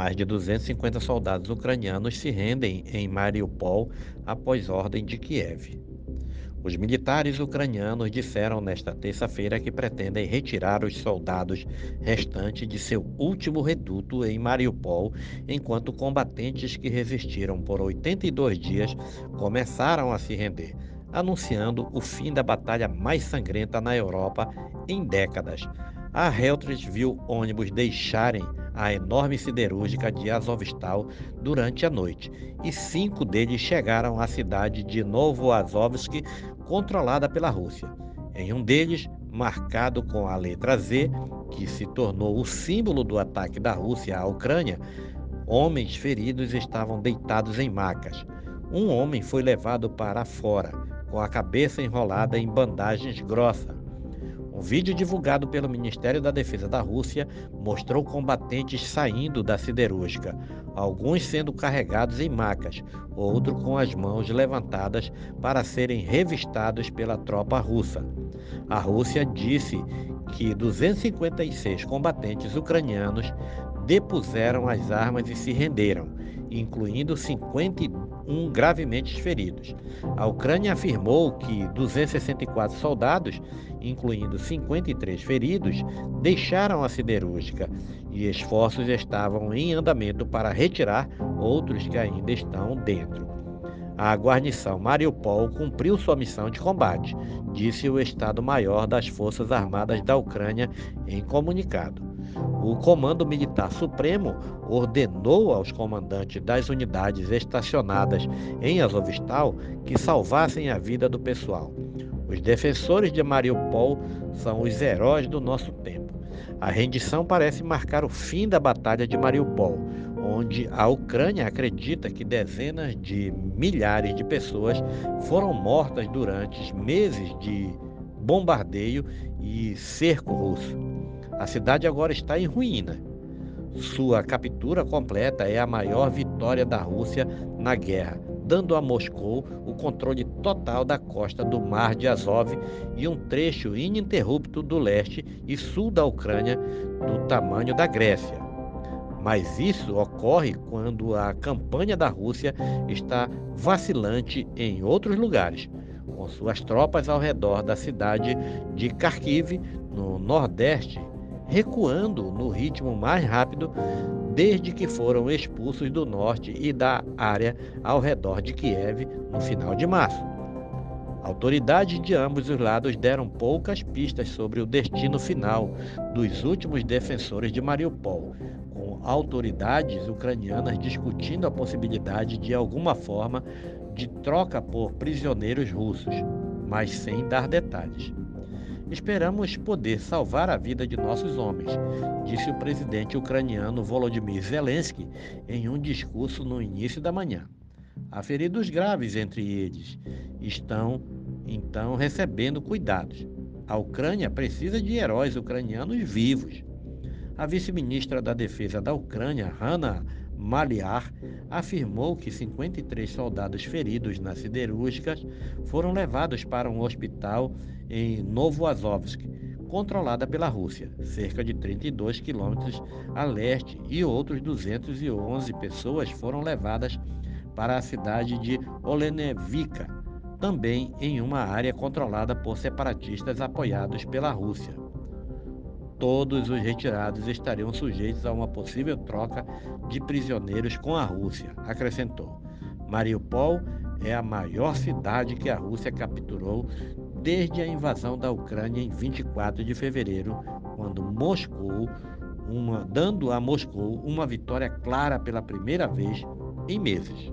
Mais de 250 soldados ucranianos se rendem em Mariupol após ordem de Kiev. Os militares ucranianos disseram nesta terça-feira que pretendem retirar os soldados restantes de seu último reduto em Mariupol, enquanto combatentes que resistiram por 82 dias começaram a se render, anunciando o fim da batalha mais sangrenta na Europa em décadas. A Reuters viu ônibus deixarem a enorme siderúrgica de Azovstal durante a noite, e cinco deles chegaram à cidade de Novoazovsk, controlada pela Rússia. Em um deles, marcado com a letra Z, que se tornou o símbolo do ataque da Rússia à Ucrânia, homens feridos estavam deitados em macas. Um homem foi levado para fora, com a cabeça enrolada em bandagens grossas. Um vídeo divulgado pelo Ministério da Defesa da Rússia mostrou combatentes saindo da siderúrgica, alguns sendo carregados em macas, outro com as mãos levantadas para serem revistados pela tropa russa. A Rússia disse que 256 combatentes ucranianos depuseram as armas e se renderam, incluindo 51 gravemente feridos. A Ucrânia afirmou que 264 soldados, incluindo 53 feridos, deixaram a siderúrgica e esforços estavam em andamento para retirar outros que ainda estão dentro. A guarnição Mariupol cumpriu sua missão de combate, disse o Estado-Maior das Forças Armadas da Ucrânia em comunicado. O Comando Militar Supremo ordenou aos comandantes das unidades estacionadas em Azovstal que salvassem a vida do pessoal. Os defensores de Mariupol são os heróis do nosso tempo. A rendição parece marcar o fim da Batalha de Mariupol, onde a Ucrânia acredita que dezenas de milhares de pessoas foram mortas durante meses de bombardeio e cerco russo. A cidade agora está em ruína. Sua captura completa é a maior vitória da Rússia na guerra, dando a Moscou o controle total da costa do Mar de Azov e um trecho ininterrupto do leste e sul da Ucrânia do tamanho da Grécia. Mas isso ocorre quando a campanha da Rússia está vacilante em outros lugares, com suas tropas ao redor da cidade de Kharkiv, no nordeste recuando no ritmo mais rápido desde que foram expulsos do norte e da área ao redor de Kiev no final de março. Autoridades de ambos os lados deram poucas pistas sobre o destino final dos últimos defensores de Mariupol, com autoridades ucranianas discutindo a possibilidade de alguma forma de troca por prisioneiros russos, mas sem dar detalhes. Esperamos poder salvar a vida de nossos homens, disse o presidente ucraniano Volodymyr Zelensky em um discurso no início da manhã. Há feridos graves entre eles. Estão, então, recebendo cuidados. A Ucrânia precisa de heróis ucranianos vivos. A vice-ministra da Defesa da Ucrânia, Hanna Maliar, afirmou que 53 soldados feridos nas siderúrgicas foram levados para um hospital em Novoazovsk, controlada pela Rússia, cerca de 32 quilômetros a leste, e outros 211 pessoas foram levadas para a cidade de Olenevika, também em uma área controlada por separatistas apoiados pela Rússia. Todos os retirados estariam sujeitos a uma possível troca de prisioneiros com a Rússia, acrescentou. Mariupol é a maior cidade que a Rússia capturou desde a invasão da Ucrânia em 24 de fevereiro, quando Moscou, uma, dando a Moscou uma vitória clara pela primeira vez em meses.